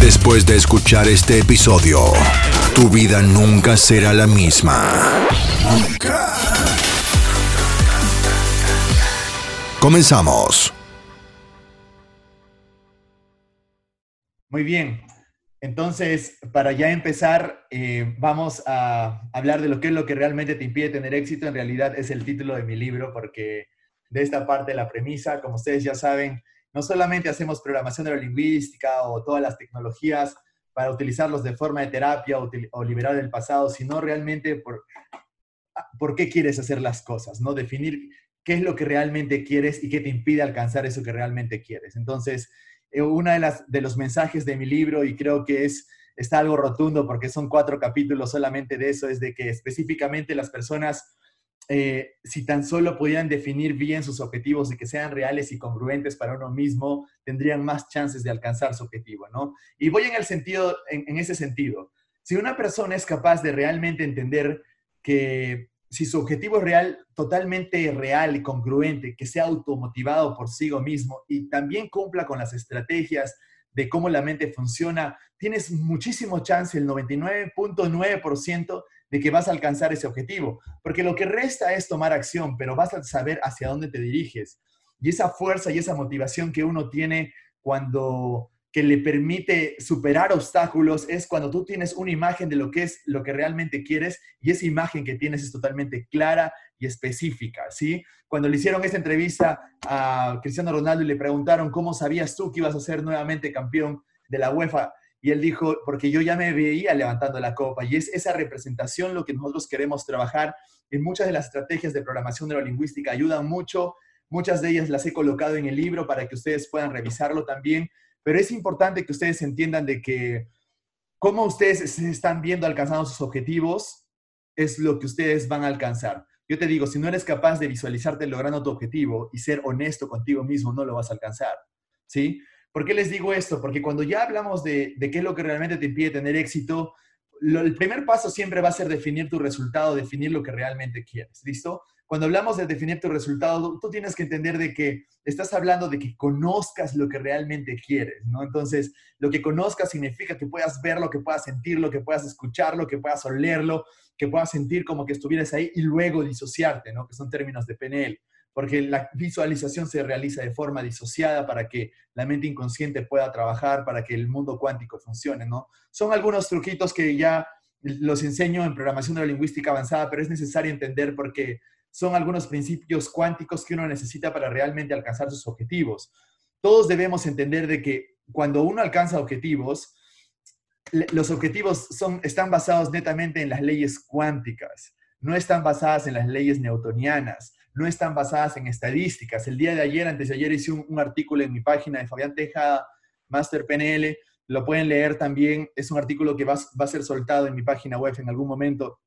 Después de escuchar este episodio, tu vida nunca será la misma. Comenzamos. Muy bien. Entonces, para ya empezar, eh, vamos a hablar de lo que es lo que realmente te impide tener éxito. En realidad es el título de mi libro, porque de esta parte la premisa, como ustedes ya saben, no solamente hacemos programación neurolingüística o todas las tecnologías para utilizarlos de forma de terapia o, liberar el pasado, sino realmente por, por qué quieres hacer las cosas, ¿no? Definir qué es lo que realmente quieres y qué te impide alcanzar eso que realmente quieres. Entonces, eh, una de, las, de los mensajes de mi libro, y creo que es, está algo rotundo porque son cuatro capítulos solamente de eso, es de que específicamente las personas, eh, si tan solo pudieran definir bien sus objetivos y que sean reales y congruentes para uno mismo, tendrían más chances de alcanzar su objetivo, ¿no? Y voy en, el sentido, en, ese sentido. Si una persona es capaz de realmente entender que si su objetivo es real, totalmente real y congruente, que sea automotivado por sí mismo y también cumpla con las estrategias de cómo la mente funciona, tienes muchísimo chance, el 99.9% de que vas a alcanzar ese objetivo. Porque lo que resta es tomar acción, pero vas a saber hacia dónde te diriges. Y esa fuerza y esa motivación que uno tiene cuando que le permite superar obstáculos es cuando tú tienes una imagen de lo que es lo que realmente quieres y esa imagen que tienes es totalmente clara y específica, ¿sí? Cuando le hicieron esta entrevista a Cristiano Ronaldo y le preguntaron cómo sabías tú que ibas a ser nuevamente campeón de la UEFA y él dijo, porque yo ya me veía levantando la copa y es esa representación lo que nosotros queremos trabajar en muchas de las estrategias de programación neurolingüística ayudan mucho, muchas de ellas las he colocado en el libro para que ustedes puedan revisarlo también pero es importante que ustedes entiendan de que cómo ustedes se están viendo alcanzando sus objetivos es lo que ustedes van a alcanzar. Yo te digo, si no eres capaz de visualizarte logrando tu objetivo y ser honesto contigo mismo, no lo vas a alcanzar. ¿Sí? ¿Por qué les digo esto? Porque cuando ya hablamos de, de qué es lo que realmente te impide tener éxito, el primer paso siempre va a ser definir tu resultado, definir lo que realmente quieres. ¿Listo? Cuando hablamos de definir tu resultado, tú tienes que entender de que estás hablando de que conozcas lo que realmente quieres, ¿no? Entonces, lo que conozcas significa que puedas verlo, que puedas sentirlo, que puedas escucharlo, que puedas olerlo, que puedas sentir como que estuvieras ahí y luego disociarte, ¿no? Que son términos de PNL, porque la visualización se realiza de forma disociada para que la mente inconsciente pueda trabajar, para que el mundo cuántico funcione, ¿no? Son algunos truquitos que ya los enseño en programación neurolingüística avanzada, pero es necesario entender porque son algunos principios cuánticos que uno necesita para realmente alcanzar sus objetivos. Todos debemos entender de que cuando uno alcanza objetivos, los objetivos son, están basados netamente en las leyes cuánticas, no están basadas en las leyes newtonianas, no están basadas en estadísticas. El día de ayer, antes de ayer, hice un, artículo en mi página de Fabián Tejada, Master PNL, lo pueden leer también, es un artículo que va, va a ser soltado en mi página web en algún momento,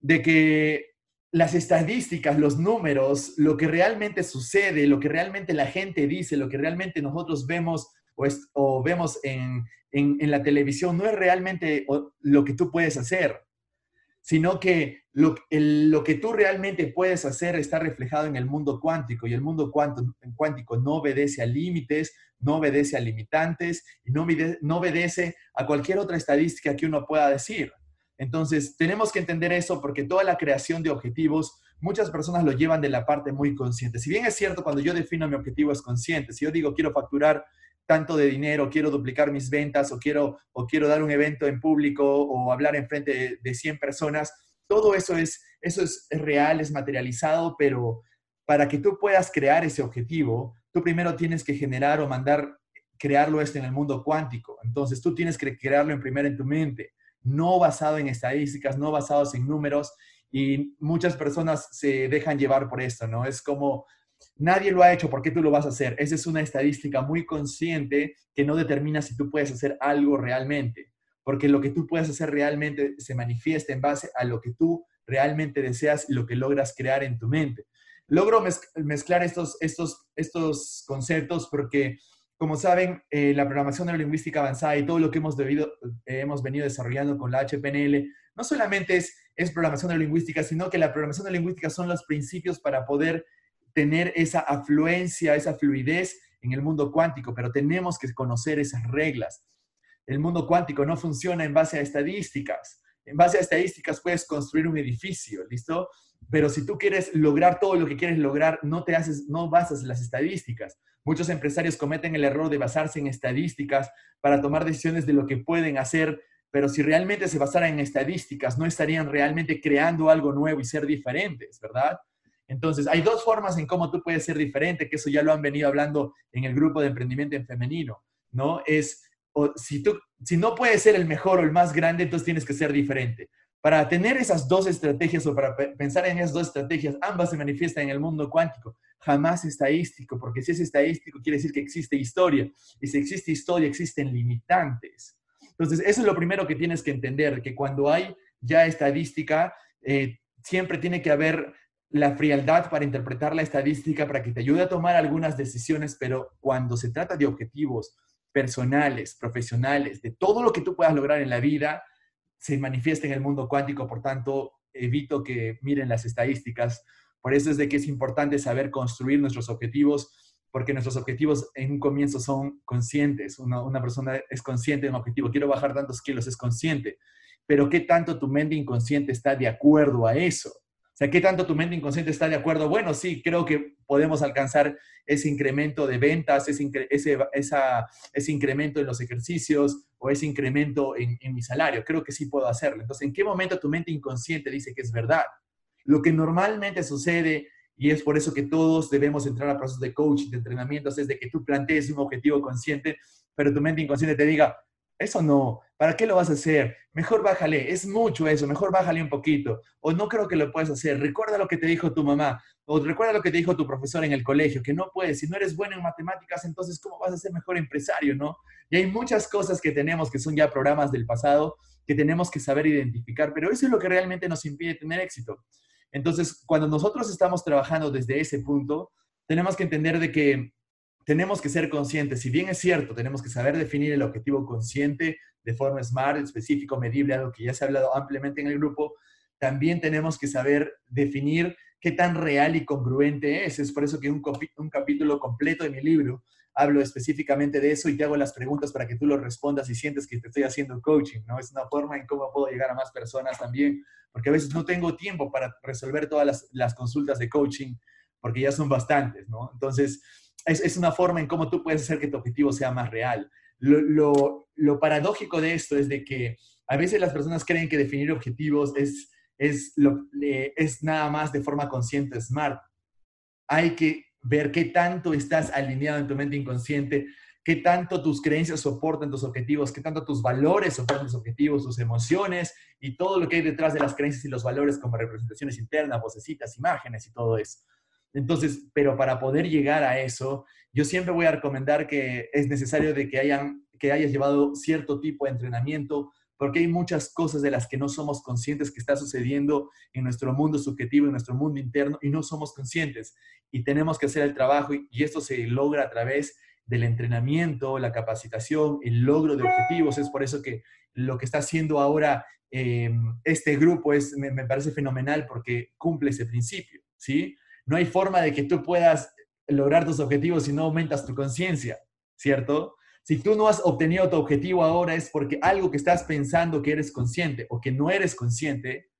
de que las estadísticas, los números, lo que realmente sucede, lo que realmente la gente dice, lo que realmente nosotros vemos o, es, o vemos en, en, la televisión, no es realmente lo que tú puedes hacer, sino que lo, lo, que tú realmente puedes hacer está reflejado en el mundo cuántico y el mundo cuántico no obedece a límites, no obedece a limitantes y no no obedece a cualquier otra estadística que uno pueda decir. Entonces, tenemos que entender eso porque toda la creación de objetivos, muchas personas lo llevan de la parte muy consciente. Si bien es cierto, cuando yo defino mi objetivo es consciente, si yo digo quiero facturar tanto de dinero, quiero duplicar mis ventas o quiero, o quiero dar un evento en público o hablar en frente de, de 100 personas, todo eso es, eso es real, es materializado, pero para que tú puedas crear ese objetivo, tú primero tienes que generar o mandar crearlo esto en el mundo cuántico. Entonces, tú tienes que crearlo en primero en tu mente no basado en estadísticas, no basados en números, y muchas personas se dejan llevar por esto, ¿no? Es como Nadie lo ha hecho, ¿por qué tú lo vas a hacer? Esa es una estadística muy consciente que no determina si tú puedes hacer algo realmente, porque lo que tú puedes hacer realmente se manifiesta en base a lo que tú realmente deseas y lo que logras crear en tu mente. Logro mezclar estos, estos, estos conceptos porque, como saben, eh, la programación neurolingüística avanzada y todo lo que hemos, debido, eh, hemos venido desarrollando con la HPNL, no solamente es, es programación neurolingüística, sino que la programación neurolingüística son los principios para poder tener esa afluencia, esa fluidez en el mundo cuántico, pero tenemos que conocer esas reglas. El mundo cuántico no funciona en base a estadísticas. En base a estadísticas puedes construir un edificio, ¿listo? Pero si tú quieres lograr todo lo que quieres lograr, no te haces, no basas las estadísticas. Muchos empresarios cometen el error de basarse en estadísticas para tomar decisiones de lo que pueden hacer, pero si realmente se basaran en estadísticas, no estarían realmente creando algo nuevo y ser diferentes, ¿verdad? Entonces, hay dos formas en cómo tú puedes ser diferente, que eso ya lo han venido hablando en el grupo de emprendimiento en femenino, ¿no? Es, si, tú, si no puedes ser el mejor o el más grande, entonces tienes que ser diferente. Para tener esas dos estrategias o para pensar en esas dos estrategias, ambas se manifiestan en el mundo cuántico, jamás estadístico, porque si es estadístico quiere decir que existe historia, y si existe historia existen limitantes. Entonces, eso es lo primero que tienes que entender, que cuando hay ya estadística, eh, siempre tiene que haber la frialdad para interpretar la estadística para que te ayude a tomar algunas decisiones, pero cuando se trata de objetivos personales, profesionales, de todo lo que tú puedas lograr en la vida, se manifiesta en el mundo cuántico, por tanto, evito que miren las estadísticas. Por eso es de que es importante saber construir nuestros objetivos, porque nuestros objetivos en un comienzo son conscientes. Una, una persona es consciente de un objetivo, quiero bajar tantos kilos, es consciente, pero ¿qué tanto tu mente inconsciente está de acuerdo a eso? Sea, ¿qué tanto tu mente inconsciente está de acuerdo? Bueno, sí, creo que podemos alcanzar ese incremento de ventas, ese, ese, incremento en los ejercicios o ese incremento en, en, mi salario. Creo que sí puedo hacerlo. Entonces, ¿en qué momento tu mente inconsciente dice que es verdad? Lo que normalmente sucede, y es por eso que todos debemos entrar a procesos de coaching, de entrenamientos, es de que tú plantees un objetivo consciente, pero tu mente inconsciente te diga, eso no, ¿para qué lo vas a hacer? Mejor bájale, es mucho eso, mejor bájale un poquito. O no creo que lo puedas hacer, recuerda lo que te dijo tu mamá, o recuerda lo que te dijo tu profesor en el colegio, que no puedes, si no eres bueno en matemáticas, entonces ¿cómo vas a ser mejor empresario, no? Y hay muchas cosas que tenemos que son ya programas del pasado que tenemos que saber identificar, pero eso es lo que realmente nos impide tener éxito. Entonces, cuando nosotros estamos trabajando desde ese punto, tenemos que entender de que tenemos que ser conscientes. Si bien es cierto, tenemos que saber definir el objetivo consciente de forma smart, específico, medible, algo que ya se ha hablado ampliamente en el grupo, también tenemos que saber definir qué tan real y congruente es. Es por eso que un, un capítulo completo de mi libro hablo específicamente de eso y te hago las preguntas para que tú lo respondas y sientes que te estoy haciendo coaching, ¿no? Es una forma en cómo puedo llegar a más personas también, porque a veces no tengo tiempo para resolver todas las, las consultas de coaching, porque ya son bastantes, ¿no? Entonces, es, una forma en cómo tú puedes hacer que tu objetivo sea más real. Lo, paradójico de esto es de que a veces las personas creen que definir objetivos es, es, lo, es nada más de forma consciente, smart. Hay que ver qué tanto estás alineado en tu mente inconsciente, qué tanto tus creencias soportan tus objetivos, qué tanto tus valores soportan tus objetivos, tus emociones y todo lo que hay detrás de las creencias y los valores como representaciones internas, vocecitas, imágenes y todo eso. Entonces, pero para poder llegar a eso, yo siempre voy a recomendar que es necesario de que, hayan, que hayas llevado cierto tipo de entrenamiento, porque hay muchas cosas de las que no somos conscientes que está sucediendo en nuestro mundo subjetivo, en nuestro mundo interno, y no somos conscientes. Y tenemos que hacer el trabajo, y, esto se logra a través del entrenamiento, la capacitación, el logro de objetivos. Es por eso que lo que está haciendo ahora eh, este grupo es, me parece fenomenal porque cumple ese principio, ¿sí? No hay forma de que tú puedas lograr tus objetivos si no aumentas tu conciencia, ¿cierto? Si tú no has obtenido tu objetivo ahora es porque algo que estás pensando que eres consciente o que no eres consciente,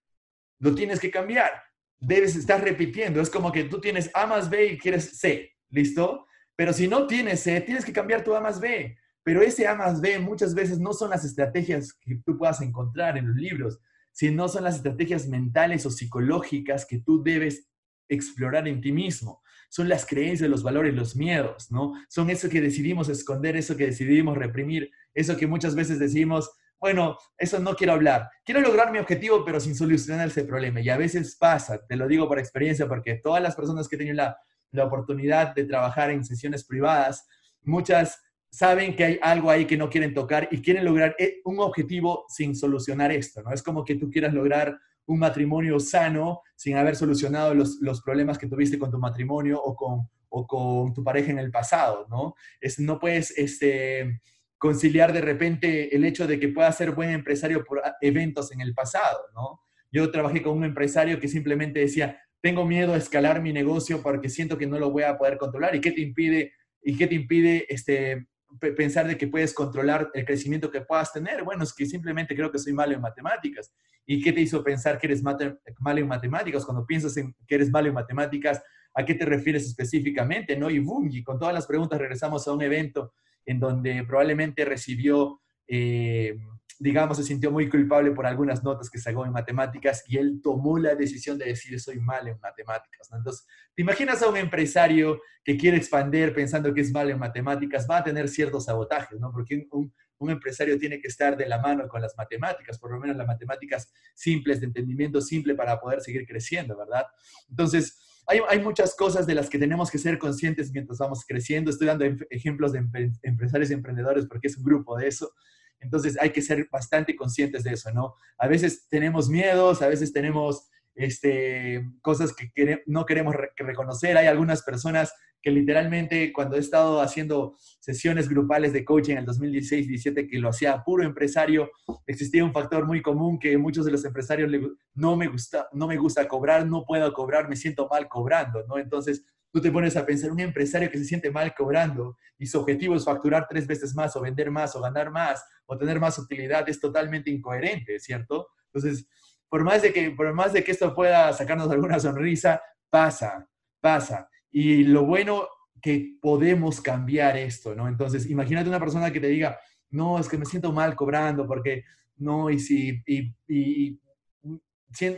lo tienes que cambiar. Debes estar repitiendo. Es como que tú tienes A más B y quieres C, ¿listo? Pero si no tienes C, tienes que cambiar tu A más B. Pero ese A más B muchas veces no son las estrategias que tú puedas encontrar en los libros, sino son las estrategias mentales o psicológicas que tú debes explorar en ti mismo. Son las creencias, los valores, los miedos, ¿no? Son eso que decidimos esconder, eso que decidimos reprimir, eso que muchas veces decimos, bueno, eso no quiero hablar. Quiero lograr mi objetivo, pero sin solucionar ese problema. Y a veces pasa, te lo digo por experiencia, porque todas las personas que tenido la, la oportunidad de trabajar en sesiones privadas, muchas saben que hay algo ahí que no quieren tocar y quieren lograr eh, un objetivo sin solucionar esto, ¿no? Es como que tú quieras lograr un matrimonio sano sin haber solucionado los, los problemas que tuviste con tu matrimonio o con, o con tu pareja en el pasado, ¿no? Es, no puedes este, conciliar de repente el hecho de que puedas ser buen empresario por eventos en el pasado, ¿no? Yo trabajé con un empresario que simplemente decía, tengo miedo a escalar mi negocio porque siento que no lo voy a poder controlar. ¿Y qué te impide, y qué te impide este, pensar de que puedes controlar el crecimiento que puedas tener? Bueno, es que simplemente creo que soy malo en matemáticas. ¿Y qué te hizo pensar que eres malo en matemáticas? Cuando piensas en que eres malo en matemáticas, ¿a qué te refieres específicamente? ¿no? Y boom, y con todas las preguntas regresamos a un evento en donde probablemente recibió... Eh, digamos, se sintió muy culpable por algunas notas que sacó en matemáticas y él tomó la decisión de decir soy mal en matemáticas. Entonces, ¿te imaginas a un empresario que quiere expandir pensando que es mal en matemáticas? Va a tener ciertos sabotajes, ¿no? Porque un, un empresario tiene que estar de la mano con las matemáticas, por lo menos las matemáticas simples, de entendimiento simple para poder seguir creciendo, ¿verdad? Entonces, hay, hay, muchas cosas de las que tenemos que ser conscientes mientras vamos creciendo. Estoy dando ejemplos de empresarios y emprendedores porque es un grupo de eso. Entonces hay que ser bastante conscientes de eso, ¿no? A veces tenemos miedos, a veces tenemos este, cosas que no queremos reconocer. Hay algunas personas que literalmente cuando he estado haciendo sesiones grupales de coaching en el 2016-17 que lo hacía puro empresario, existía un factor muy común que muchos de los empresarios no me gusta, no me gusta cobrar, no puedo cobrar, me siento mal cobrando, ¿no? Entonces, tú te pones a pensar, un empresario que se siente mal cobrando y su objetivo es facturar tres veces más o vender más o ganar más o tener más utilidad, es totalmente incoherente, ¿cierto? Entonces, por más de que, por más de que esto pueda sacarnos alguna sonrisa, pasa, pasa. Y lo bueno que podemos cambiar esto, ¿no? Entonces, imagínate una persona que te diga, no, es que me siento mal cobrando porque no, y si, y, y,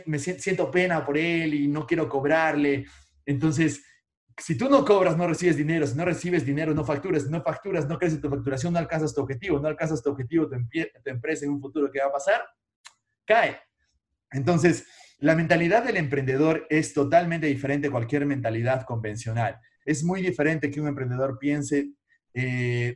me siento pena por él y no quiero cobrarle. Entonces, si tú no cobras, no recibes dinero. Si no recibes dinero, no facturas. No facturas, no crece tu facturación, no alcanzas tu objetivo. No alcanzas tu objetivo, tu, tu empresa en un futuro, ¿qué va a pasar? Cae. Entonces, la mentalidad del emprendedor es totalmente diferente a cualquier mentalidad convencional. Es muy diferente que un emprendedor piense, eh,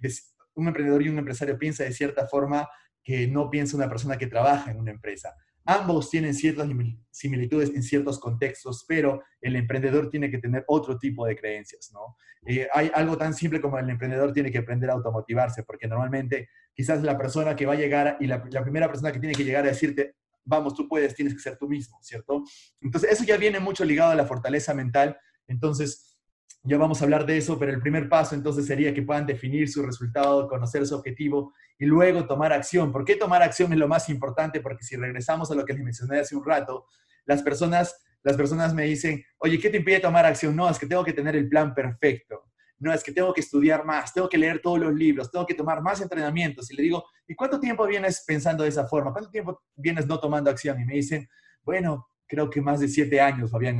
un emprendedor y un empresario piensa de cierta forma que no piensa una persona que trabaja en una empresa. Ambos tienen ciertas similitudes en ciertos contextos, pero el emprendedor tiene que tener otro tipo de creencias, ¿no? Eh, hay algo tan simple como el emprendedor tiene que aprender a automotivarse, porque normalmente quizás la persona que va a llegar y la, la primera persona que tiene que llegar a decirte, vamos, tú puedes, tienes que ser tú mismo, ¿cierto? Entonces, eso ya viene mucho ligado a la fortaleza mental. Entonces, ya vamos a hablar de eso, pero el primer paso entonces sería que puedan definir su resultado, conocer su objetivo y luego tomar acción. ¿Por qué tomar acción es lo más importante? Porque si regresamos a lo que les mencioné hace un rato, las personas, las personas me dicen, oye, ¿qué te impide tomar acción? No, es que tengo que tener el plan perfecto. No, es que tengo que estudiar más, tengo que leer todos los libros, tengo que tomar más entrenamientos. Y le digo, ¿y cuánto tiempo vienes pensando de esa forma? ¿Cuánto tiempo vienes no tomando acción? Y me dicen, bueno, creo que más de siete años, Fabián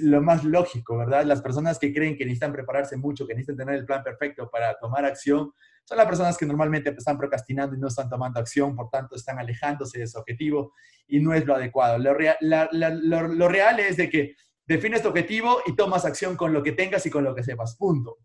lo más lógico, ¿verdad? Las personas que creen que necesitan prepararse mucho, que necesitan tener el plan perfecto para tomar acción, son las personas que normalmente están procrastinando y no están tomando acción, por tanto están alejándose de su objetivo y no es lo adecuado. Lo, lo, real es de que defines tu objetivo y tomas acción con lo que tengas y con lo que sepas, punto.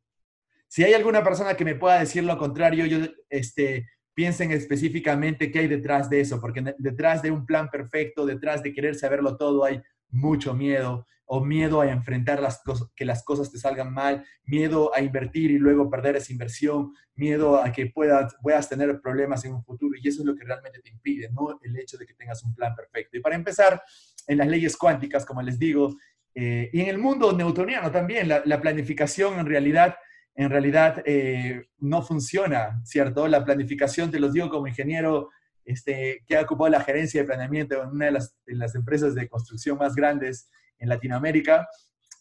Si hay alguna persona que me pueda decir lo contrario, yo este, piensen específicamente qué hay detrás de eso, porque detrás de un plan perfecto, detrás de querer saberlo todo, hay mucho miedo, o miedo a enfrentar las cosas, que las cosas te salgan mal, miedo a invertir y luego perder esa inversión, miedo a que puedas, puedas tener problemas en un futuro y eso es lo que realmente te impide, no el hecho de que tengas un plan perfecto. Y para empezar, en las leyes cuánticas, como les digo, eh, y en el mundo newtoniano también, la, planificación en realidad, en realidad eh, no funciona, ¿cierto? La planificación, te los digo como ingeniero este, que ha ocupado la gerencia de planeamiento en una de las, las empresas de construcción más grandes en Latinoamérica,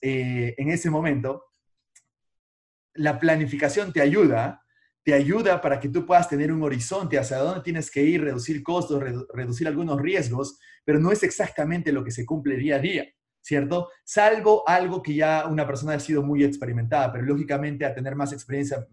eh, en ese momento, la planificación te ayuda, te ayuda para que tú puedas tener un horizonte hacia dónde tienes que ir, reducir costos, reducir algunos riesgos, pero no es exactamente lo que se cumple día a día, ¿cierto? Salvo algo que ya una persona ha sido muy experimentada, pero lógicamente a tener más experiencia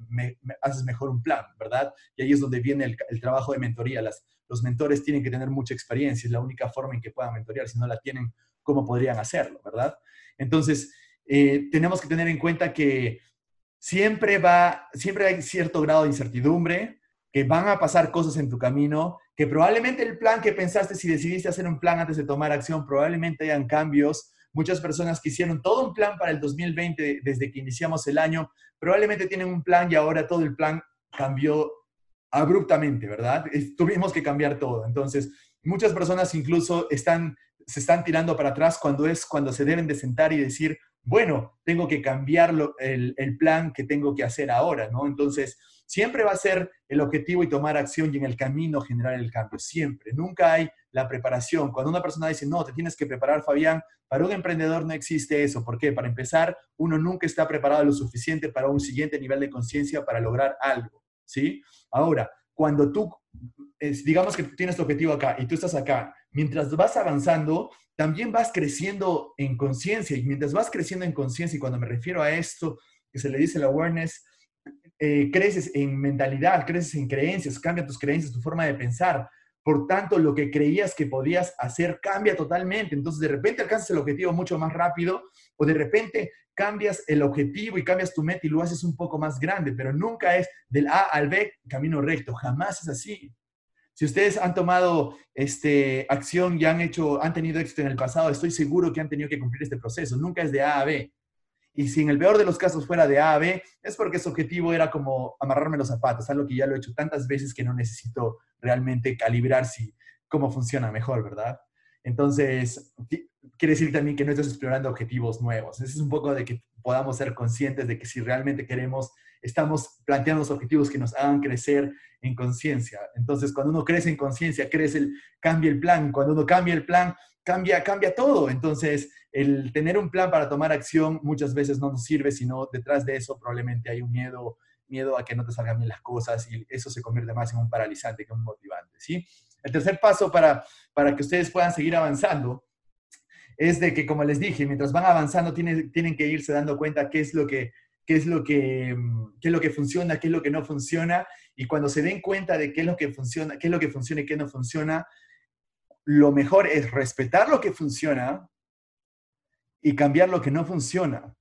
haces mejor un plan, ¿verdad? Y ahí es donde viene el, el trabajo de mentoría. Las, los mentores tienen que tener mucha experiencia, es la única forma en que puedan mentorear, si no la tienen, cómo podrían hacerlo, ¿verdad? Entonces, eh, tenemos que tener en cuenta que siempre va, siempre hay cierto grado de incertidumbre, que van a pasar cosas en tu camino, que probablemente el plan que pensaste si decidiste hacer un plan antes de tomar acción, probablemente hayan cambios. Muchas personas que hicieron todo un plan para el 2020 desde que iniciamos el año, probablemente tienen un plan y ahora todo el plan cambió abruptamente, ¿verdad? Tuvimos que cambiar todo. Entonces, muchas personas incluso están, se están tirando para atrás cuando es cuando se deben de sentar y decir, bueno, tengo que cambiar el, el, plan que tengo que hacer ahora, ¿no? Entonces, siempre va a ser el objetivo y tomar acción y en el camino generar el cambio, siempre. Nunca hay la preparación. Cuando una persona dice, no, te tienes que preparar, Fabián, para un emprendedor no existe eso. ¿Por qué? Para empezar, uno nunca está preparado lo suficiente para un siguiente nivel de conciencia para lograr algo, ¿sí? Ahora, cuando tú, digamos que tienes tu objetivo acá y tú estás acá, mientras vas avanzando, también vas creciendo en conciencia y mientras vas creciendo en conciencia, y cuando me refiero a esto, que se le dice la awareness, eh, creces en mentalidad, creces en creencias, cambia tus creencias, tu forma de pensar. Por tanto, lo que creías que podías hacer cambia totalmente. Entonces, de repente alcanzas el objetivo mucho más rápido o de repente cambias el objetivo y cambias tu meta y lo haces un poco más grande, pero nunca es del A al B camino recto, jamás es así. Si ustedes han tomado este, acción y han, hecho, han tenido éxito en el pasado, estoy seguro que han tenido que cumplir este proceso. Nunca es de A a B. Y si en el peor de los casos fuera de A a B, es porque su objetivo era como amarrarme los zapatos, algo que ya lo he hecho tantas veces que no necesito realmente calibrar si, cómo funciona mejor, ¿verdad? Entonces, quiere decir también que no estás explorando objetivos nuevos. Ese es un poco de que podamos ser conscientes de que si realmente queremos, estamos planteando los objetivos que nos hagan crecer en conciencia. Entonces, cuando uno crece en conciencia, crece el, cambia el plan. Cuando uno cambia el plan, cambia, cambia todo. Entonces, el tener un plan para tomar acción muchas veces no nos sirve, sino detrás de eso probablemente hay un miedo, miedo a que no te salgan bien las cosas y eso se convierte más en un paralizante que un motivante, ¿sí? El tercer paso para, para que ustedes puedan seguir avanzando es de que, como les dije, mientras van avanzando tienen, tienen que irse dando cuenta qué es lo que qué es lo que qué es lo que funciona, qué es lo que no funciona y cuando se den cuenta de qué es lo que funciona, qué es lo que funciona y qué no funciona, lo mejor es respetar lo que funciona y cambiar lo que no funciona.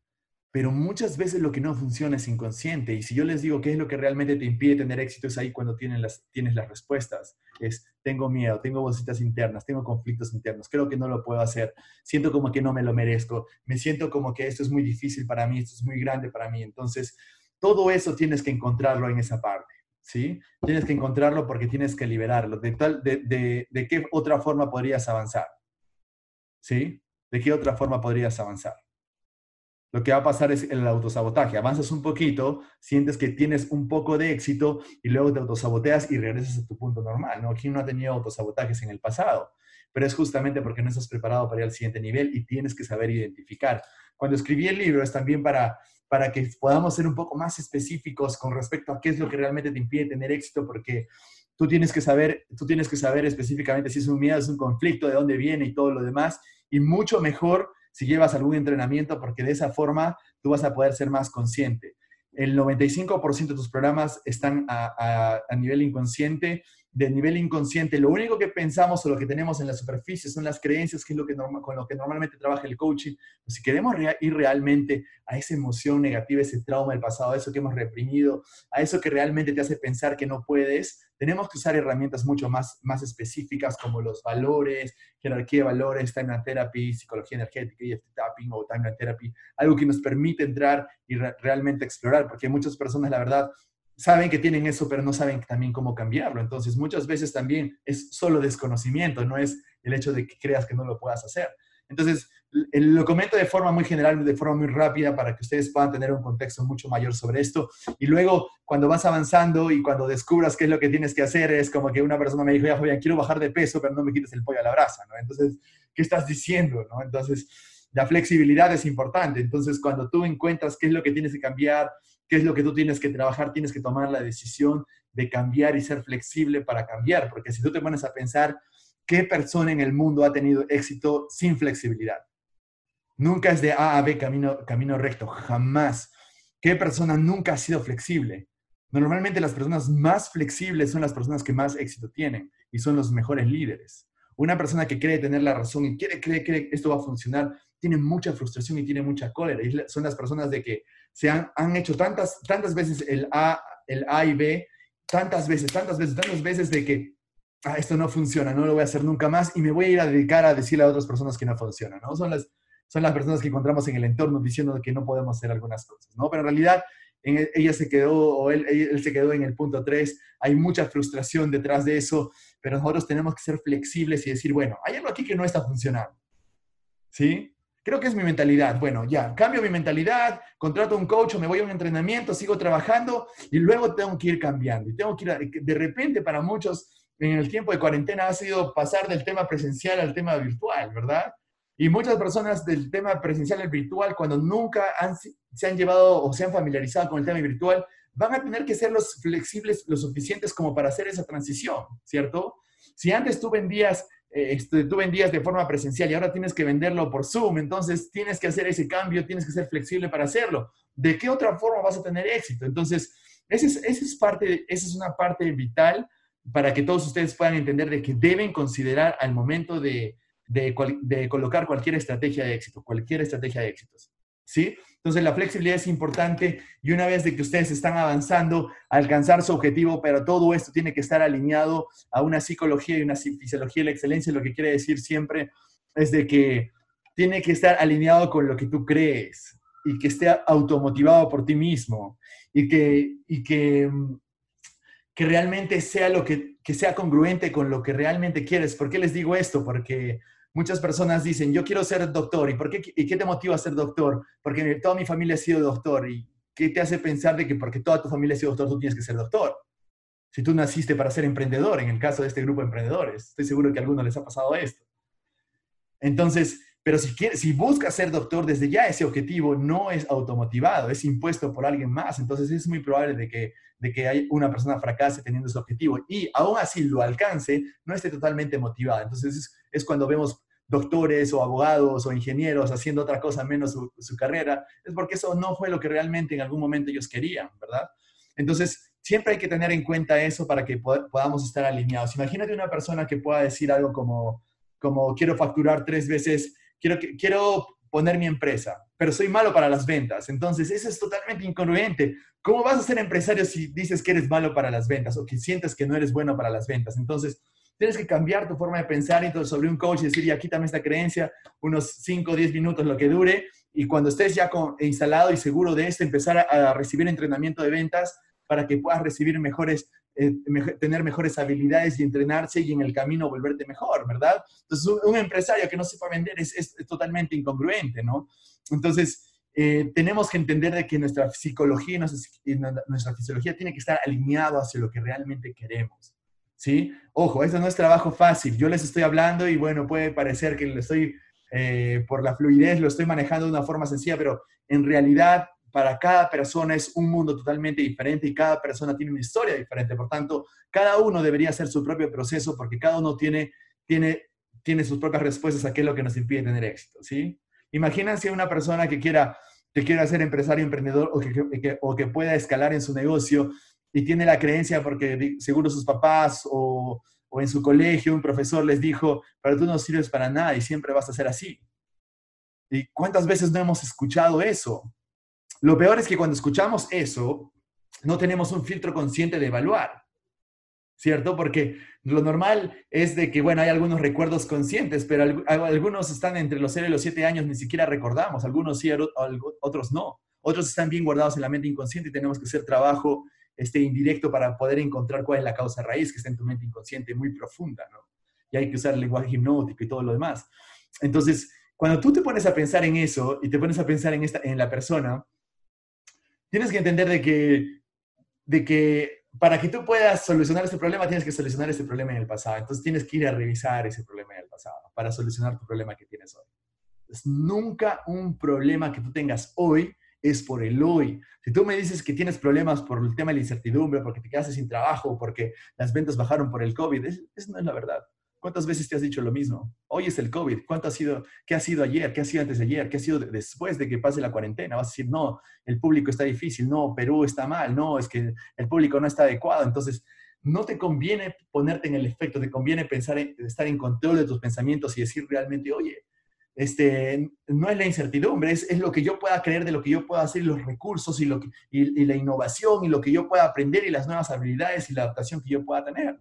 Pero muchas veces lo que no funciona es inconsciente. Y si yo les digo qué es lo que realmente te impide tener éxito, es ahí cuando tienes las, tienes las respuestas. Es, tengo miedo, tengo voces internas, tengo conflictos internos, creo que no lo puedo hacer, siento como que no me lo merezco, me siento como que esto es muy difícil para mí, esto es muy grande para mí. Entonces, todo eso tienes que encontrarlo en esa parte. ¿Sí? Tienes que encontrarlo porque tienes que liberarlo. ¿De, tal, de, de, de qué otra forma podrías avanzar? ¿Sí? ¿De qué otra forma podrías avanzar? Lo que va a pasar es el autosabotaje. Avanzas un poquito, sientes que tienes un poco de éxito y luego te autosaboteas y regresas a tu punto normal. ¿no? ¿Quién no ha tenido autosabotajes en el pasado? Pero es justamente porque no estás preparado para ir al siguiente nivel y tienes que saber identificar. Cuando escribí el libro es también para, para que podamos ser un poco más específicos con respecto a qué es lo que realmente te impide tener éxito, porque tú tienes que saber, tú tienes que saber específicamente si es un miedo, es un conflicto, de dónde viene y todo lo demás. Y mucho mejor si llevas algún entrenamiento, porque de esa forma tú vas a poder ser más consciente. El 95% de tus programas están a, nivel inconsciente del nivel inconsciente, lo único que pensamos o lo que tenemos en la superficie son las creencias, que es lo que con lo que normalmente trabaja el coaching. Pues si queremos ir realmente a esa emoción negativa, ese trauma del pasado, a eso que hemos reprimido, a eso que realmente te hace pensar que no puedes, tenemos que usar herramientas mucho más, más específicas como los valores, jerarquía de valores, timeline therapy, psicología energética, EFT tapping o timeline therapy, algo que nos permite entrar y realmente explorar, porque muchas personas, la verdad, saben que tienen eso, pero no saben también cómo cambiarlo. Entonces, muchas veces también es solo desconocimiento, no es el hecho de que creas que no lo puedas hacer. Entonces, lo comento de forma muy general, de forma muy rápida, para que ustedes puedan tener un contexto mucho mayor sobre esto. Y luego, cuando vas avanzando y cuando descubras qué es lo que tienes que hacer, es como que una persona me dijo, ya, quiero bajar de peso, pero no me quites el pollo a la brasa, ¿no? Entonces, ¿qué estás diciendo, no? Entonces, la flexibilidad es importante. Entonces, cuando tú encuentras qué es lo que tienes que cambiar, qué es lo que tú tienes que trabajar, tienes que tomar la decisión de cambiar y ser flexible para cambiar, porque si tú te pones a pensar, ¿qué persona en el mundo ha tenido éxito sin flexibilidad? Nunca es de A a B camino, camino recto, jamás. ¿Qué persona nunca ha sido flexible? Normalmente las personas más flexibles son las personas que más éxito tienen y son los mejores líderes. Una persona que cree tener la razón y quiere, cree que esto va a funcionar, tiene mucha frustración y tiene mucha cólera. Y son las personas de que se han, han hecho tantas, tantas veces el A, el A y B, tantas veces, tantas veces, tantas veces de que ah, esto no funciona, no lo voy a hacer nunca más y me voy a ir a dedicar a decirle a otras personas que no funciona, ¿no? Son las, son las personas que encontramos en el entorno diciendo que no podemos hacer algunas cosas, ¿no? Pero en realidad e, ella se quedó, o él, se quedó en el punto 3, hay mucha frustración detrás de eso, pero nosotros tenemos que ser flexibles y decir, bueno, hay algo aquí que no está funcionando, ¿sí? Creo que es mi mentalidad. Bueno, ya, cambio mi mentalidad, contrato un coach o me voy a un entrenamiento, sigo trabajando y luego tengo que ir cambiando. Y tengo que ir, de repente para muchos en el tiempo de cuarentena ha sido pasar del tema presencial al tema virtual, ¿verdad? Y muchas personas del tema presencial al virtual, cuando nunca se han llevado o se han familiarizado con el tema virtual, van a tener que ser los flexibles lo suficientes como para hacer esa transición, ¿cierto? Si antes tú vendías, eh, este, tú vendías de forma presencial y ahora tienes que venderlo por Zoom, entonces tienes que hacer ese cambio, tienes que ser flexible para hacerlo. ¿De qué otra forma vas a tener éxito? Entonces, esa es, es, parte, esa es una parte vital para que todos ustedes puedan entender de que deben considerar al momento de, de, colocar cualquier estrategia de éxito, cualquier estrategia de éxitos. ¿Sí? Entonces la flexibilidad es importante y una vez de que ustedes están avanzando alcanzar su objetivo, pero todo esto tiene que estar alineado a una psicología y una fisiología de la excelencia, lo que quiere decir siempre es de que tiene que estar alineado con lo que tú crees y que esté automotivado por ti mismo y que, y que, que realmente sea lo que, que sea congruente con lo que realmente quieres. ¿Por qué les digo esto? Porque muchas personas dicen, yo quiero ser doctor. ¿Y, por qué, ¿Y qué te motiva a ser doctor? Porque toda mi familia ha sido doctor. ¿Y qué te hace pensar de que porque toda tu familia ha sido doctor, tú tienes que ser doctor? Si tú naciste para ser emprendedor, en el caso de este grupo de emprendedores, estoy seguro que a algunos les ha pasado esto. Entonces, pero si, quiere, si buscas ser doctor, desde ya ese objetivo no es automotivado, es impuesto por alguien más. Entonces es muy probable de que, de que hay una persona fracase teniendo ese objetivo y aún así lo alcance, no esté totalmente motivada. Entonces es, es cuando vemos doctores o abogados o ingenieros haciendo otra cosa menos su, carrera, es porque eso no fue lo que realmente en algún momento ellos querían, ¿verdad? Entonces, siempre hay que tener en cuenta eso para que podamos estar alineados. Imagínate una persona que pueda decir algo como, como quiero facturar tres veces, quiero, quiero poner mi empresa, pero soy malo para las ventas. Entonces, eso es totalmente incongruente. ¿Cómo vas a ser empresario si dices que eres malo para las ventas o que sientes que no eres bueno para las ventas? Entonces, Tienes que cambiar tu forma de pensar entonces sobre un coach y decir, ya quítame esta creencia, unos 5 o 10 minutos, lo que dure, y cuando estés ya instalado y seguro de esto, empezar a, recibir entrenamiento de ventas para que puedas recibir mejores, eh, tener mejores habilidades y entrenarse y en el camino volverte mejor, ¿verdad? Entonces, un, empresario que no sepa vender es, es, totalmente incongruente, ¿no? Entonces, eh, tenemos que entender de que nuestra psicología y nuestra, nuestra fisiología tiene que estar alineado hacia lo que realmente queremos. ¿Sí? Ojo, esto no es trabajo fácil. Yo les estoy hablando y bueno, puede parecer que lo estoy, eh, por la fluidez, lo estoy manejando de una forma sencilla, pero en realidad para cada persona es un mundo totalmente diferente y cada persona tiene una historia diferente. Por tanto, cada uno debería hacer su propio proceso porque cada uno tiene, tiene, tiene sus propias respuestas a qué es lo que nos impide tener éxito, ¿sí? Imagínense una persona que quiera, que quiera ser empresario, emprendedor o que, o que pueda escalar en su negocio y tiene la creencia porque seguro sus papás o, o, en su colegio un profesor les dijo, pero tú no sirves para nada y siempre vas a ser así. ¿Y cuántas veces no hemos escuchado eso? Lo peor es que cuando escuchamos eso, no tenemos un filtro consciente de evaluar, ¿cierto? Porque lo normal es de que, bueno, hay algunos recuerdos conscientes, pero algunos están entre los 0 y los 7 años, ni siquiera recordamos, algunos sí, otros no. Otros están bien guardados en la mente inconsciente y tenemos que hacer trabajo este, indirecto para poder encontrar cuál es la causa raíz que está en tu mente inconsciente muy profunda, ¿no? Y hay que usar lenguaje hipnótico y todo lo demás. Entonces, cuando tú te pones a pensar en eso y te pones a pensar en, esta, en la persona, tienes que entender de que, de que para que tú puedas solucionar este problema, tienes que solucionar ese problema en el pasado. Entonces tienes que ir a revisar ese problema en el pasado para solucionar tu problema que tienes hoy. Es nunca un problema que tú tengas hoy es por el hoy. Si tú me dices que tienes problemas por el tema de la incertidumbre, porque te quedaste sin trabajo, porque las ventas bajaron por el COVID, eso no es la verdad. ¿Cuántas veces te has dicho lo mismo? Hoy es el COVID. ¿Cuánto ha sido? ¿Qué ha sido ayer? ¿Qué ha sido antes de ayer? ¿Qué ha sido después de que pase la cuarentena? Vas a decir, no, el público está difícil, no, Perú está mal, no, es que el público no está adecuado. Entonces, no te conviene ponerte en el efecto, te conviene pensar en, estar en control de tus pensamientos y decir realmente, oye, este, no es la incertidumbre, es, lo que yo pueda creer de lo que yo pueda hacer, los recursos y, la innovación y lo que yo pueda aprender y las nuevas habilidades y la adaptación que yo pueda tener.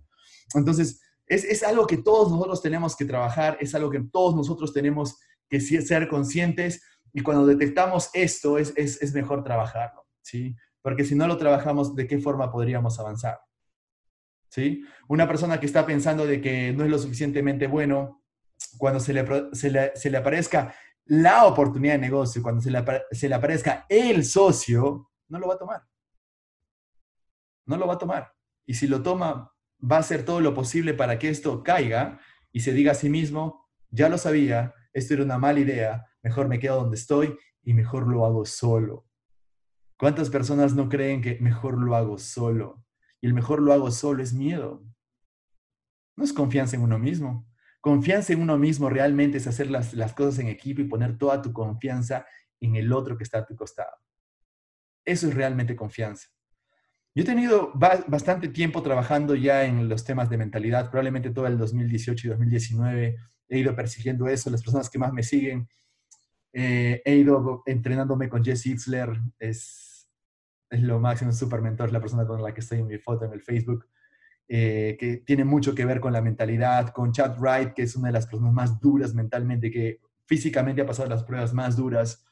Entonces, es, algo que todos nosotros tenemos que trabajar, es algo que todos nosotros tenemos que ser conscientes y cuando detectamos esto es, es, es mejor trabajarlo, ¿sí? Porque si no lo trabajamos, ¿de qué forma podríamos avanzar? ¿Sí? Una persona que está pensando de que no es lo suficientemente bueno, cuando se le, se le, aparezca la oportunidad de negocio, cuando se le aparezca el socio, no lo va a tomar. No lo va a tomar. Y si lo toma, va a hacer todo lo posible para que esto caiga y se diga a sí mismo, ya lo sabía, esto era una mala idea, mejor me quedo donde estoy y mejor lo hago solo. ¿Cuántas personas no creen que mejor lo hago solo? Y el mejor lo hago solo es miedo. No es confianza en uno mismo. Confianza en uno mismo realmente es hacer las, las cosas en equipo y poner toda tu confianza en el otro que está a tu costado. Eso es realmente confianza. Yo he tenido bastante tiempo trabajando ya en los temas de mentalidad, probablemente todo el 2018 y 2019 he ido persiguiendo eso, las personas que más me siguen, eh, he ido entrenándome con Jesse Itzler, es, es lo máximo, es súper mentor, la persona con la que estoy en mi foto en el Facebook, eh, que tiene mucho que ver con la mentalidad, con Chad Wright, que es una de las personas más duras mentalmente, que físicamente ha pasado las pruebas más duras.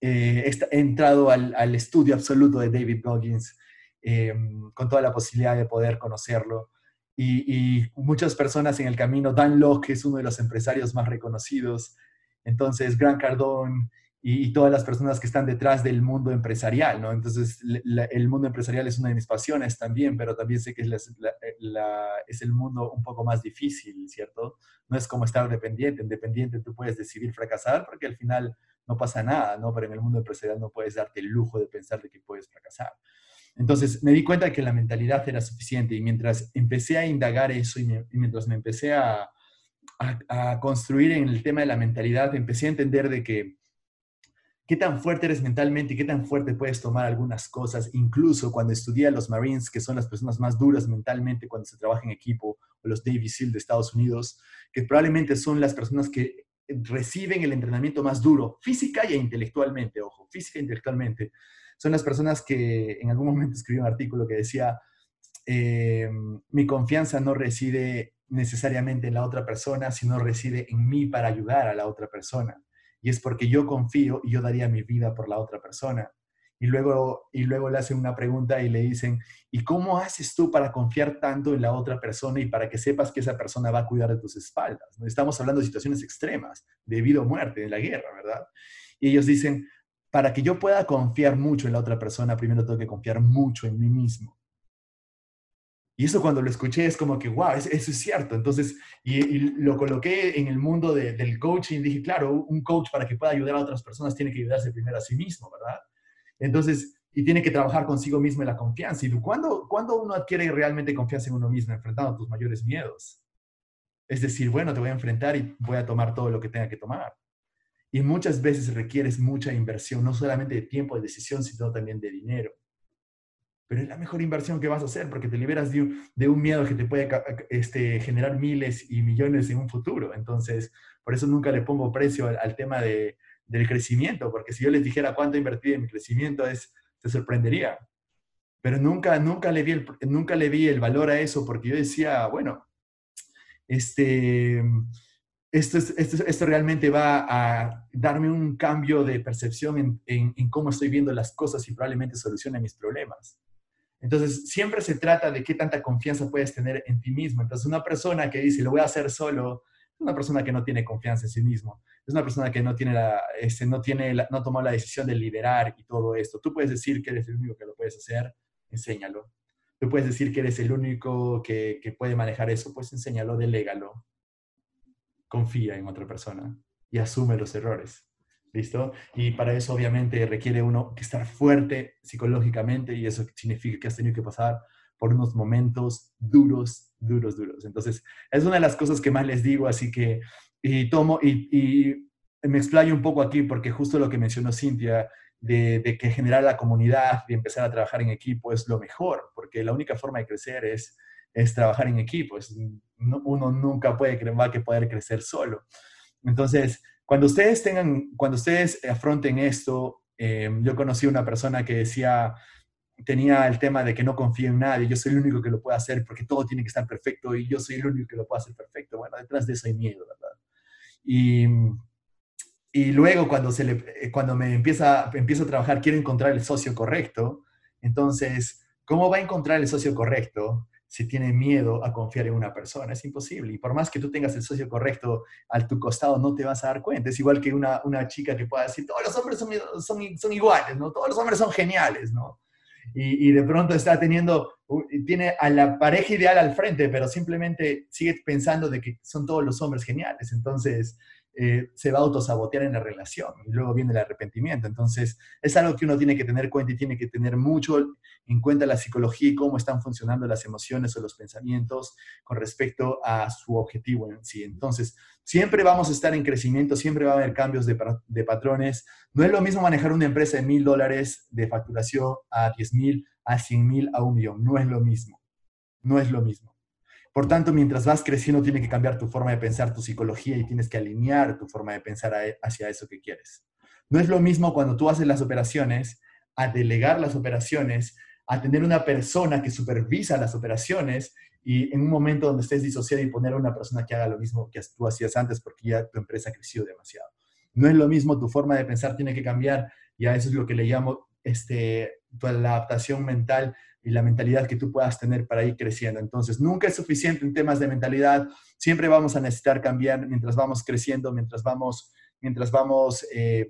Eh, he entrado al, estudio absoluto de David Goggins, eh, con toda la posibilidad de poder conocerlo. Y, muchas personas en el camino, Dan Locke es uno de los empresarios más reconocidos, entonces Grant Cardone y, todas las personas que están detrás del mundo empresarial, ¿no? Entonces el mundo empresarial es una de mis pasiones también, pero también sé que es, es el mundo un poco más difícil, ¿cierto? No es como estar dependiente, en dependiente tú puedes decidir fracasar porque al final no pasa nada, ¿no? Pero en el mundo empresarial no puedes darte el lujo de pensar de que puedes fracasar. Entonces me di cuenta de que la mentalidad era suficiente y mientras empecé a indagar eso y, mientras me empecé a, a, construir en el tema de la mentalidad, empecé a entender de que qué tan fuerte eres mentalmente y qué tan fuerte puedes tomar algunas cosas, incluso cuando estudié a los Marines, que son las personas más duras mentalmente cuando se trabaja en equipo, o los Navy SEAL de Estados Unidos, que probablemente son las personas que reciben el entrenamiento más duro, física e intelectualmente, ojo, física e intelectualmente son las personas que en algún momento escribí un artículo que decía, eh, mi confianza no reside necesariamente en la otra persona, sino reside en mí para ayudar a la otra persona. Y es porque yo confío y yo daría mi vida por la otra persona. Y luego, y luego le hacen una pregunta y le dicen, ¿y cómo haces tú para confiar tanto en la otra persona y para que sepas que esa persona va a cuidar de tus espaldas? Estamos hablando de situaciones extremas, de vida o muerte, de la guerra, ¿verdad? Y ellos dicen, para que yo pueda confiar mucho en la otra persona, primero tengo que confiar mucho en mí mismo. Y eso cuando lo escuché es como que, wow, eso, es cierto. Entonces, y, lo coloqué en el mundo del coaching. Dije, claro, un coach para que pueda ayudar a otras personas tiene que ayudarse primero a sí mismo, ¿verdad? Entonces, y tiene que trabajar consigo mismo en la confianza. ¿Y cuándo, cuando uno adquiere realmente confianza en uno mismo, enfrentando tus mayores miedos? Es decir, bueno, te voy a enfrentar y voy a tomar todo lo que tenga que tomar. Y muchas veces requieres mucha inversión, no solamente de tiempo de decisión, sino también de dinero. Pero es la mejor inversión que vas a hacer porque te liberas de un, de un miedo que te puede este, generar miles y millones en un futuro. Entonces, por eso nunca le pongo precio al, tema de, del crecimiento, porque si yo les dijera cuánto invertí en mi crecimiento, es, te sorprendería. Pero nunca, nunca, le vi el, nunca le vi el valor a eso porque yo decía, bueno, este esto, esto, realmente va a darme un cambio de percepción en, cómo estoy viendo las cosas y probablemente solucione mis problemas. Entonces, siempre se trata de qué tanta confianza puedes tener en ti mismo. Entonces, una persona que dice, lo voy a hacer solo, es una persona que no tiene confianza en sí mismo. Es una persona que no tiene la, este, no tiene no tomó la decisión de liderar y todo esto. Tú puedes decir que eres el único que lo puedes hacer, enséñalo. Tú puedes decir que eres el único que, que puede manejar eso, pues enséñalo, delégalo confía en otra persona y asume los errores. ¿Listo? Y para eso obviamente requiere uno que estar fuerte psicológicamente y eso significa que has tenido que pasar por unos momentos duros, duros, duros. Entonces, es una de las cosas que más les digo, así que, y tomo, y, me explayo un poco aquí porque justo lo que mencionó Cintia, de, que generar la comunidad y empezar a trabajar en equipo es lo mejor, porque la única forma de crecer es, es trabajar en equipo, es uno nunca puede, va a poder crecer solo. Entonces, Cuando ustedes tengan, cuando ustedes afronten esto, eh, yo conocí una persona que decía, tenía el tema de que no confía en nadie, yo soy el único que lo puede hacer porque todo tiene que estar perfecto y yo soy el único que lo puede hacer perfecto. Bueno, detrás de eso hay miedo, ¿verdad? Y, y luego cuando, se le, eh, cuando me empieza, empiezo a trabajar, quiero encontrar el socio correcto. Entonces, ¿cómo va a encontrar el socio correcto si tiene miedo a confiar en una persona? Es imposible. Y por más que tú tengas el socio correcto a tu costado, no te vas a dar cuenta. Es igual que una, una chica que pueda decir, todos los hombres son, son, son iguales, ¿no? Todos los hombres son geniales, ¿no? y, de pronto está teniendo, tiene a la pareja ideal al frente, pero simplemente sigue pensando de que son todos los hombres geniales. Entonces, eh, se va a autosabotear en la relación y luego viene el arrepentimiento. Entonces, es algo que uno tiene que tener cuenta y tiene que tener mucho en cuenta la psicología y cómo están funcionando las emociones o los pensamientos con respecto a su objetivo en sí. Entonces, siempre vamos a estar en crecimiento, siempre va a haber cambios de, de patrones. No es lo mismo manejar una empresa de mil dólares de facturación a diez mil, a cien mil, a un millón. No es lo mismo. No es lo mismo. Por tanto, mientras vas creciendo, tiene que cambiar tu forma de pensar, tu psicología y tienes que alinear tu forma de pensar e, hacia eso que quieres. No es lo mismo cuando tú haces las operaciones, a delegar las operaciones, a tener una persona que supervisa las operaciones y en un momento donde estés disociado y poner a una persona que haga lo mismo que tú hacías antes porque ya tu empresa creció demasiado. No es lo mismo, tu forma de pensar tiene que cambiar y a eso es lo que le llamo este, la adaptación mental y la mentalidad que tú puedas tener para ir creciendo. Entonces, nunca es suficiente en temas de mentalidad, siempre vamos a necesitar cambiar mientras vamos creciendo, mientras vamos, mientras vamos eh,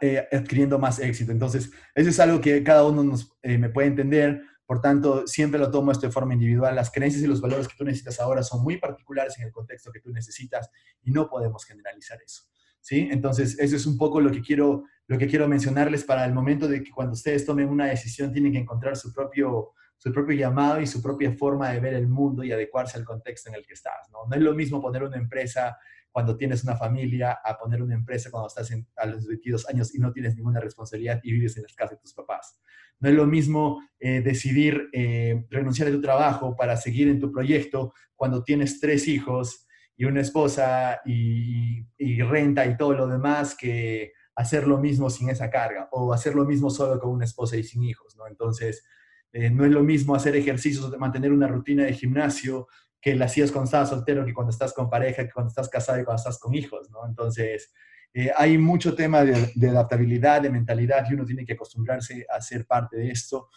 eh, adquiriendo más éxito. Entonces, eso es algo que cada uno nos, eh, me puede entender, por tanto, siempre lo tomo esto de forma individual. Las creencias y los valores que tú necesitas ahora son muy particulares en el contexto que tú necesitas y no podemos generalizar eso. ¿sí? Entonces, eso es un poco lo que quiero lo que quiero mencionarles para el momento de que cuando ustedes tomen una decisión tienen que encontrar su propio, su propio llamado y su propia forma de ver el mundo y adecuarse al contexto en el que estás. ¿no? es lo mismo poner una empresa cuando tienes una familia a poner una empresa cuando estás a los 22 años y no tienes ninguna responsabilidad y vives en las casas de tus papás. No es lo mismo eh, decidir eh, renunciar a tu trabajo para seguir en tu proyecto cuando tienes tres hijos y una esposa y, y renta y todo lo demás que hacer lo mismo sin esa carga o hacer lo mismo solo con una esposa y sin hijos, ¿no? Entonces, eh, no es lo mismo hacer ejercicios, mantener una rutina de gimnasio que la hacías cuando estás soltero, que cuando estás con pareja, que cuando estás casado y cuando estás con hijos, ¿no? Entonces, eh, hay mucho tema de, de, adaptabilidad, de mentalidad, y uno tiene que acostumbrarse a ser parte de esto.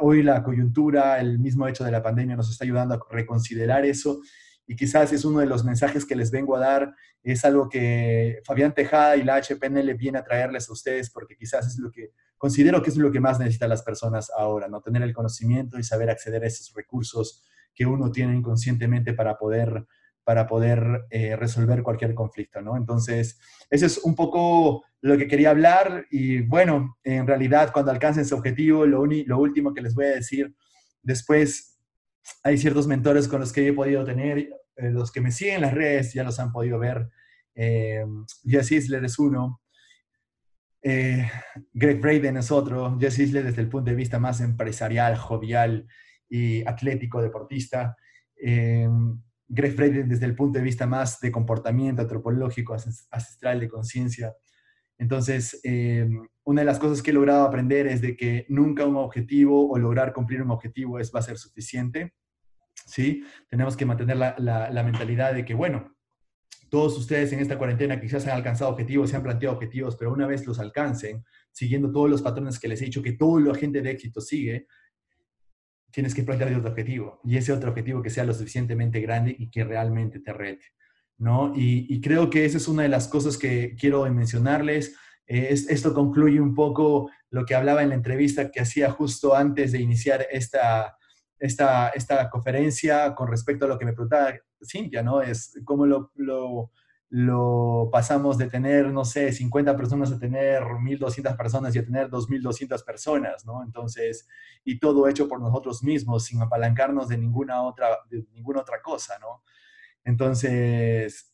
Hoy la coyuntura, el mismo hecho de la pandemia nos está ayudando a reconsiderar eso y quizás es uno de los mensajes que les vengo a dar, es algo que Fabián Tejada y la HPNL viene a traerles a ustedes porque quizás es lo que considero que es lo que más necesitan las personas ahora, ¿no? Tener el conocimiento y saber acceder a esos recursos que uno tiene inconscientemente para poder, para poder eh, resolver cualquier conflicto, ¿no? Entonces, eso es un poco lo que quería hablar y bueno, en realidad cuando alcancen su objetivo, lo, lo último que les voy a decir después hay ciertos mentores con los que he podido tener, eh, los que me siguen en las redes ya los han podido ver. Eh, Jesse Isler es uno, eh, Greg Braden es otro, Jesse Isler desde el punto de vista más empresarial, jovial y atlético, deportista. Eh, Greg Braden desde el punto de vista más de comportamiento antropológico, ancestral, de conciencia. Entonces, una de las cosas que he logrado aprender es de que nunca un objetivo o lograr cumplir un objetivo es, va a ser suficiente. ¿sí? Tenemos que mantener la, la, mentalidad de que, bueno, todos ustedes en esta cuarentena quizás han alcanzado objetivos, se han planteado objetivos, pero una vez los alcancen, siguiendo todos los patrones que les he dicho que todo la gente de éxito sigue, tienes que plantear otro objetivo. Y ese otro objetivo que sea lo suficientemente grande y que realmente te rete. ¿No? Y, creo que esa es una de las cosas que quiero mencionarles. Eh, esto concluye un poco lo que hablaba en la entrevista que hacía justo antes de iniciar esta, esta, esta conferencia con respecto a lo que me preguntaba Cintia, ¿no? Es cómo lo, lo, lo pasamos de tener, no sé, 50 personas a tener 1.200 personas y a tener 2.200 personas, ¿no? Entonces, y todo hecho por nosotros mismos, sin apalancarnos de ninguna otra, ninguna otra cosa, ¿no? Entonces,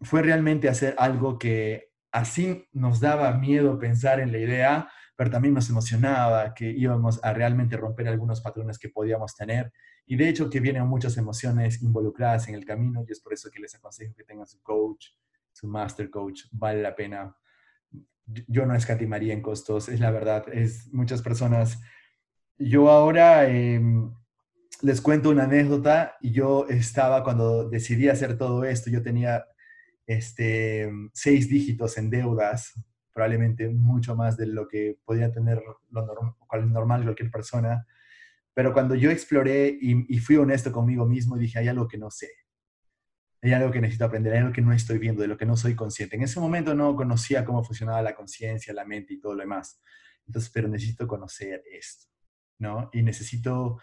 fue realmente hacer algo que así nos daba miedo pensar en la idea, pero también nos emocionaba que íbamos a realmente romper algunos patrones que podíamos tener. Y de hecho que vienen muchas emociones involucradas en el camino y es por eso que les aconsejo que tengan su coach, su Master Coach, vale la pena. Yo no escatimaría en costos, es la verdad. Es muchas personas. Yo ahora em, les cuento una anécdota yo estaba cuando decidí hacer todo esto, yo tenía este, seis dígitos en deudas, probablemente mucho más de lo que podía tener lo normal cualquier persona. Pero cuando yo exploré y, y, fui honesto conmigo mismo, dije, hay algo que no sé, hay algo que necesito aprender, hay algo que no estoy viendo, de lo que no soy consciente. En ese momento no conocía cómo funcionaba la conciencia, la mente y todo lo demás. Entonces, pero necesito conocer esto, ¿no? Y necesito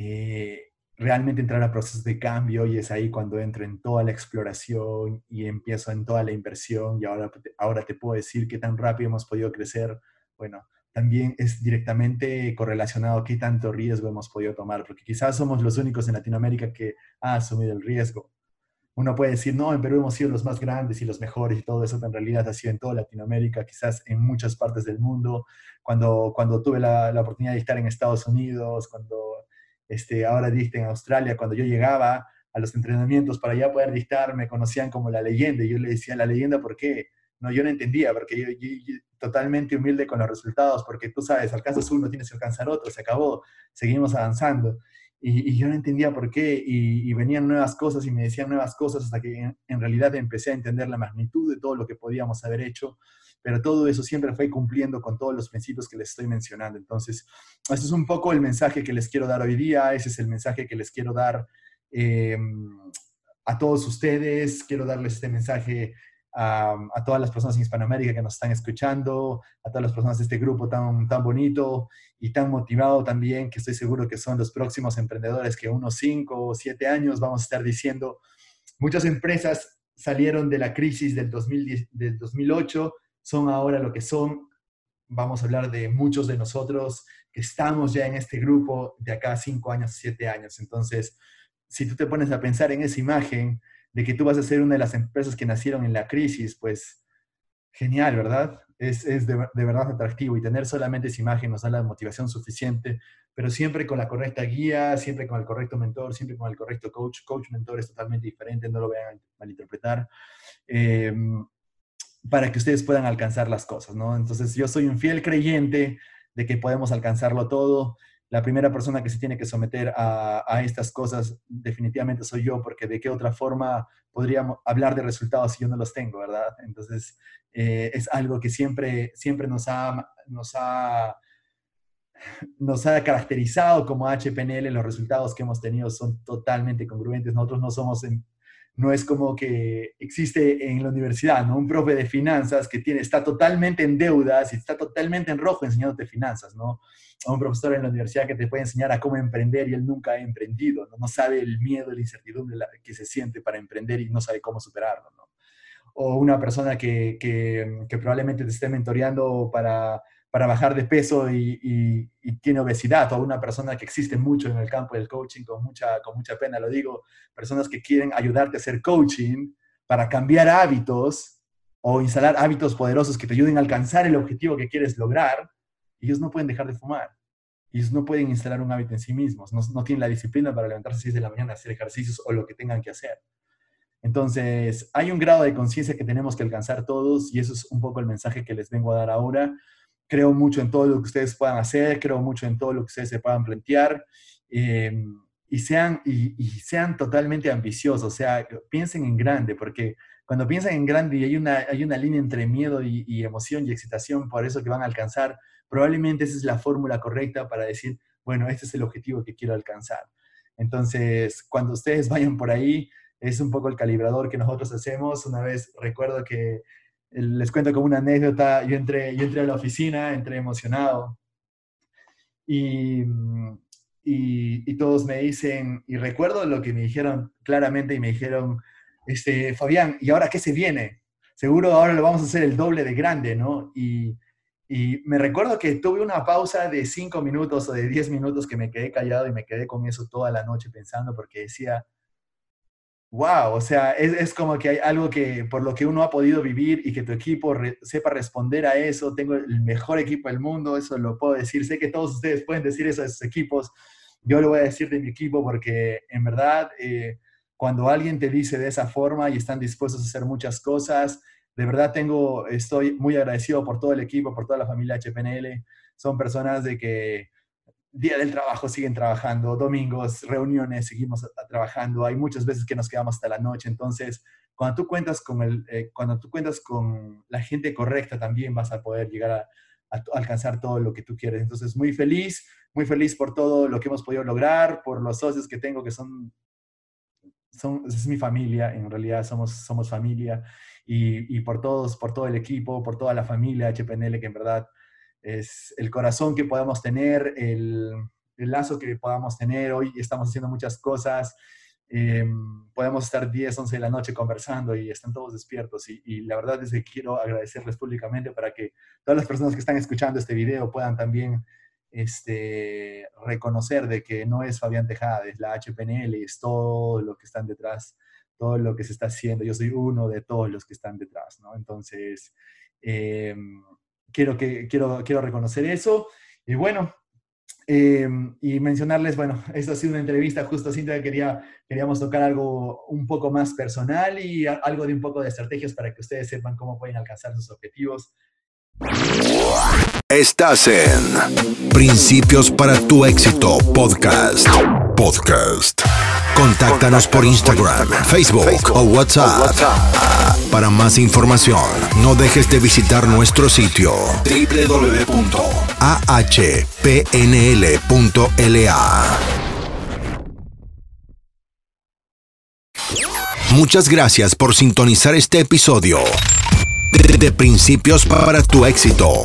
eh, realmente entrar a procesos de cambio y es ahí cuando entro en toda la exploración y empiezo en toda la inversión y ahora, ahora te puedo decir qué tan rápido hemos podido crecer. Bueno, también es directamente correlacionado qué tanto riesgo hemos podido tomar, porque quizás somos los únicos en Latinoamérica que ha asumido el riesgo. Uno puede decir, no, en Perú hemos sido los más grandes y los mejores y todo eso, pero en realidad ha sido en toda Latinoamérica, quizás en muchas partes del mundo. Cuando, cuando tuve la, la oportunidad de estar en Estados Unidos, cuando este, ahora diste en Australia, cuando yo llegaba a los entrenamientos para ya poder dictar, me conocían como la leyenda. Y yo le decía, ¿la leyenda por qué? No, yo no entendía, porque yo, totalmente humilde con los resultados, porque tú sabes, alcanzas uno, tienes que alcanzar otro, se acabó, seguimos avanzando. Y, yo no entendía por qué, y, venían nuevas cosas y me decían nuevas cosas hasta que en, realidad empecé a entender la magnitud de todo lo que podíamos haber hecho pero todo eso siempre fue cumpliendo con todos los principios que les estoy mencionando. Entonces, este es un poco el mensaje que les quiero dar hoy día, ese es el mensaje que les quiero dar em, a todos ustedes, quiero darles este mensaje a, a, todas las personas en Hispanoamérica que nos están escuchando, a todas las personas de este grupo tan, tan bonito y tan motivado también, que estoy seguro que son los próximos emprendedores que unos 5 o 7 años vamos a estar diciendo, muchas empresas salieron de la crisis del, 2010, del 2008 son ahora lo que son. Vamos a hablar de muchos de nosotros que estamos ya en este grupo de acá cinco años, siete años. Entonces, si tú te pones a pensar en esa imagen de que tú vas a ser una de las empresas que nacieron en la crisis, pues genial, ¿verdad? Es, es de, de, verdad atractivo y tener solamente esa imagen nos da la motivación suficiente, pero siempre con la correcta guía, siempre con el correcto mentor, siempre con el correcto coach. Coach, mentor es totalmente diferente, no lo vean malinterpretar. Eh, para que ustedes puedan alcanzar las cosas, ¿no? Entonces yo soy un fiel creyente de que podemos alcanzarlo todo. La primera persona que se tiene que someter a, estas cosas definitivamente soy yo, porque de qué otra forma podríamos hablar de resultados si yo no los tengo, ¿verdad? Entonces eh, es algo que siempre, siempre nos ha, nos ha nos ha caracterizado como HPNL, los resultados que hemos tenido son totalmente congruentes. Nosotros no somos no es como que existe en la universidad, ¿no? Un profe de finanzas que tiene, está totalmente en deudas y está totalmente en rojo enseñándote finanzas, ¿no? O un profesor en la universidad que te puede enseñar a cómo emprender y él nunca ha emprendido, ¿no? No sabe el miedo, la incertidumbre que se siente para emprender y no sabe cómo superarlo, ¿no? O una persona que, que, que probablemente te esté mentoreando para para bajar de peso y, tiene obesidad, o una persona que existe mucho en el campo del coaching, con mucha, con mucha pena lo digo, personas que quieren ayudarte a hacer coaching para cambiar hábitos o instalar hábitos poderosos que te ayuden a alcanzar el objetivo que quieres lograr, ellos no pueden dejar de fumar. Ellos no pueden instalar un hábito en sí mismos, no, no tienen la disciplina para levantarse a 6 de la mañana, hacer ejercicios o lo que tengan que hacer. Entonces, hay un grado de conciencia que tenemos que alcanzar todos y eso es un poco el mensaje que les vengo a dar ahora creo mucho en todo lo que ustedes puedan hacer, creo mucho en todo lo que ustedes se puedan plantear eh, y, sean, y, sean totalmente ambiciosos, o sea, piensen en grande, porque cuando piensan en grande y hay una, hay una línea entre miedo y, emoción y excitación por eso que van a alcanzar, probablemente esa es la fórmula correcta para decir, bueno, este es el objetivo que quiero alcanzar. Entonces, cuando ustedes vayan por ahí, es un poco el calibrador que nosotros hacemos. Una vez recuerdo que les cuento como una anécdota, yo entré, yo entré a la oficina, entré emocionado y, y, todos me dicen, y recuerdo lo que me dijeron claramente y me dijeron, este, Fabián, ¿y ahora qué se viene? Seguro ahora lo vamos a hacer el doble de grande, ¿no? Y, y me recuerdo que tuve una pausa de cinco minutos o de diez minutos que me quedé callado y me quedé con eso toda la noche pensando porque decía, Wow, o sea, es, como que hay algo que por lo que uno ha podido vivir y que tu equipo sepa responder a eso. Tengo el mejor equipo del mundo, eso lo puedo decir. Sé que todos ustedes pueden decir eso de sus equipos. Yo lo voy a decir de mi equipo porque en verdad eh, cuando alguien te dice de esa forma y están dispuestos a hacer muchas cosas. De verdad tengo, estoy muy agradecido por todo el equipo, por toda la familia HPNL. Son personas de que día del trabajo siguen trabajando, domingos, reuniones, seguimos trabajando. Hay muchas veces que nos quedamos hasta la noche. Entonces, cuando tú cuentas con, el, eh, cuando tú cuentas con la gente correcta, también vas a poder llegar a, alcanzar todo lo que tú quieres. Entonces, muy feliz, muy feliz por todo lo que hemos podido lograr, por los socios que tengo que son son, es mi familia, en realidad somos, somos familia, y, y, por todos, por todo el equipo, por toda la familia HPNL, que en verdad es el corazón que podamos tener, el, el lazo que podamos tener. Hoy estamos haciendo muchas cosas, eh, podemos estar 10, 11 de la noche conversando y están todos despiertos. Y, la verdad es que quiero agradecerles públicamente para que todas las personas que están escuchando este video puedan también este, reconocer de que no es Fabián Tejada, es la HPNL, es todo lo que están detrás, todo lo que se está haciendo. Yo soy uno de todos los que están detrás, ¿no? Entonces, eh, quiero, que, quiero, quiero reconocer eso. Y bueno, eh, y mencionarles, bueno, esta ha sido una entrevista justo, Cintia, quería, queríamos tocar algo un poco más personal y algo de un poco de estrategias para que ustedes sepan cómo pueden alcanzar sus objetivos. Estás en Principios para tu éxito podcast. Podcast. Contáctanos por Instagram, Facebook o WhatsApp. Para más información, no dejes de visitar nuestro sitio www.ahpnl.la. Muchas gracias por sintonizar este episodio de, de Principios para tu éxito.